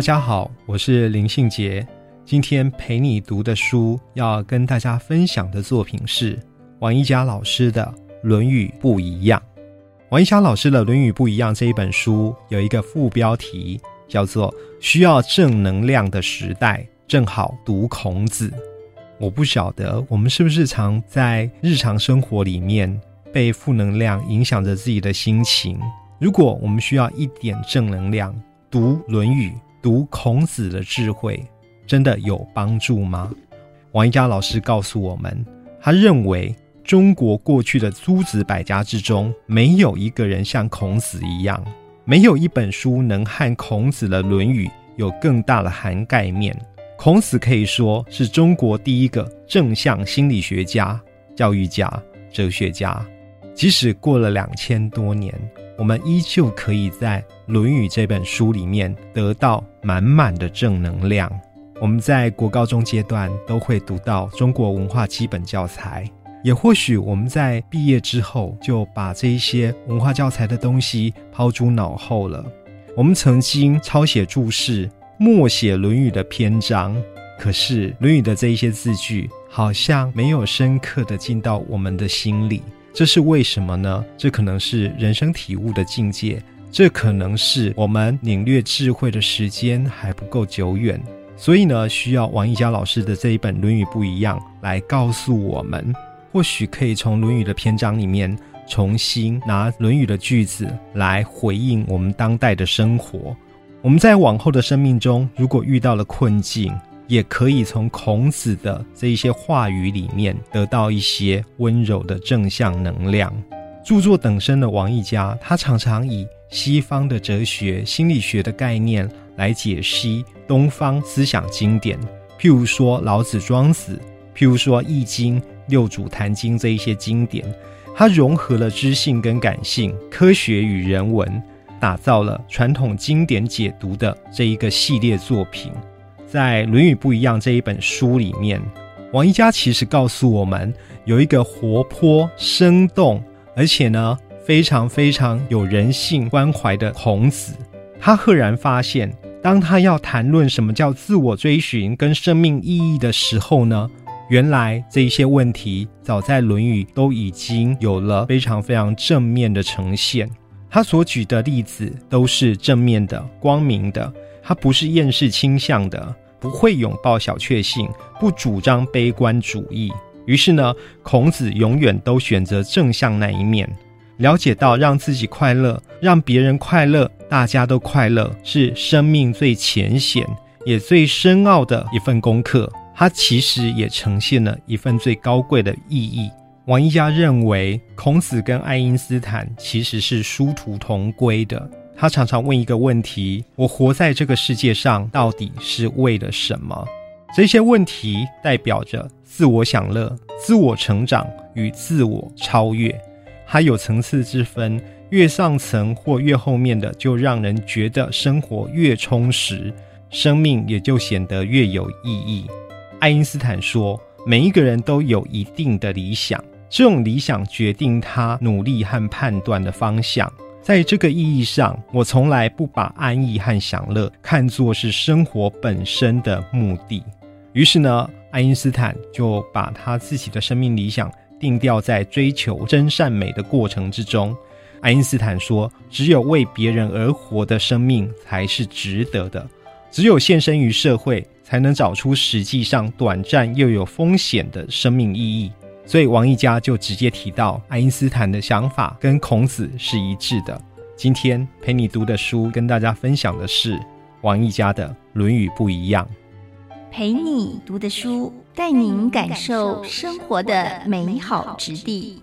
大家好，我是林信杰。今天陪你读的书，要跟大家分享的作品是王一佳老师的《论语不一样》。王一佳老师的《论语不一样》这一本书有一个副标题，叫做“需要正能量的时代，正好读孔子”。我不晓得我们是不是常在日常生活里面被负能量影响着自己的心情。如果我们需要一点正能量，读《论语》。读孔子的智慧真的有帮助吗？王一佳老师告诉我们，他认为中国过去的诸子百家之中，没有一个人像孔子一样，没有一本书能和孔子的《论语》有更大的涵盖面。孔子可以说是中国第一个正向心理学家、教育家、哲学家。即使过了两千多年。我们依旧可以在《论语》这本书里面得到满满的正能量。我们在国高中阶段都会读到中国文化基本教材，也或许我们在毕业之后就把这一些文化教材的东西抛诸脑后了。我们曾经抄写注释、默写《论语》的篇章，可是《论语》的这一些字句好像没有深刻的进到我们的心里。这是为什么呢？这可能是人生体悟的境界，这可能是我们领略智慧的时间还不够久远，所以呢，需要王一佳老师的这一本《论语》不一样来告诉我们，或许可以从《论语》的篇章里面重新拿《论语》的句子来回应我们当代的生活。我们在往后的生命中，如果遇到了困境，也可以从孔子的这一些话语里面得到一些温柔的正向能量。著作等身的王一家，他常常以西方的哲学、心理学的概念来解析东方思想经典，譬如说老子、庄子，譬如说《易经》、六祖坛经这一些经典，他融合了知性跟感性、科学与人文，打造了传统经典解读的这一个系列作品。在《论语不一样》这一本书里面，王一家其实告诉我们，有一个活泼、生动，而且呢非常非常有人性关怀的孔子。他赫然发现，当他要谈论什么叫自我追寻跟生命意义的时候呢，原来这一些问题早在《论语》都已经有了非常非常正面的呈现。他所举的例子都是正面的、光明的。他不是厌世倾向的，不会拥抱小确幸，不主张悲观主义。于是呢，孔子永远都选择正向那一面，了解到让自己快乐，让别人快乐，大家都快乐，是生命最浅显也最深奥的一份功课。它其实也呈现了一份最高贵的意义。王一家认为，孔子跟爱因斯坦其实是殊途同归的。他常常问一个问题：我活在这个世界上到底是为了什么？这些问题代表着自我享乐、自我成长与自我超越，还有层次之分。越上层或越后面的，就让人觉得生活越充实，生命也就显得越有意义。爱因斯坦说：“每一个人都有一定的理想，这种理想决定他努力和判断的方向。”在这个意义上，我从来不把安逸和享乐看作是生活本身的目的。于是呢，爱因斯坦就把他自己的生命理想定调在追求真善美的过程之中。爱因斯坦说：“只有为别人而活的生命才是值得的，只有献身于社会，才能找出实际上短暂又有风险的生命意义。”所以王一家就直接提到，爱因斯坦的想法跟孔子是一致的。今天陪你读的书，跟大家分享的是王一家的《论语不一样》。陪你读的书，带您感受生活的美好之地。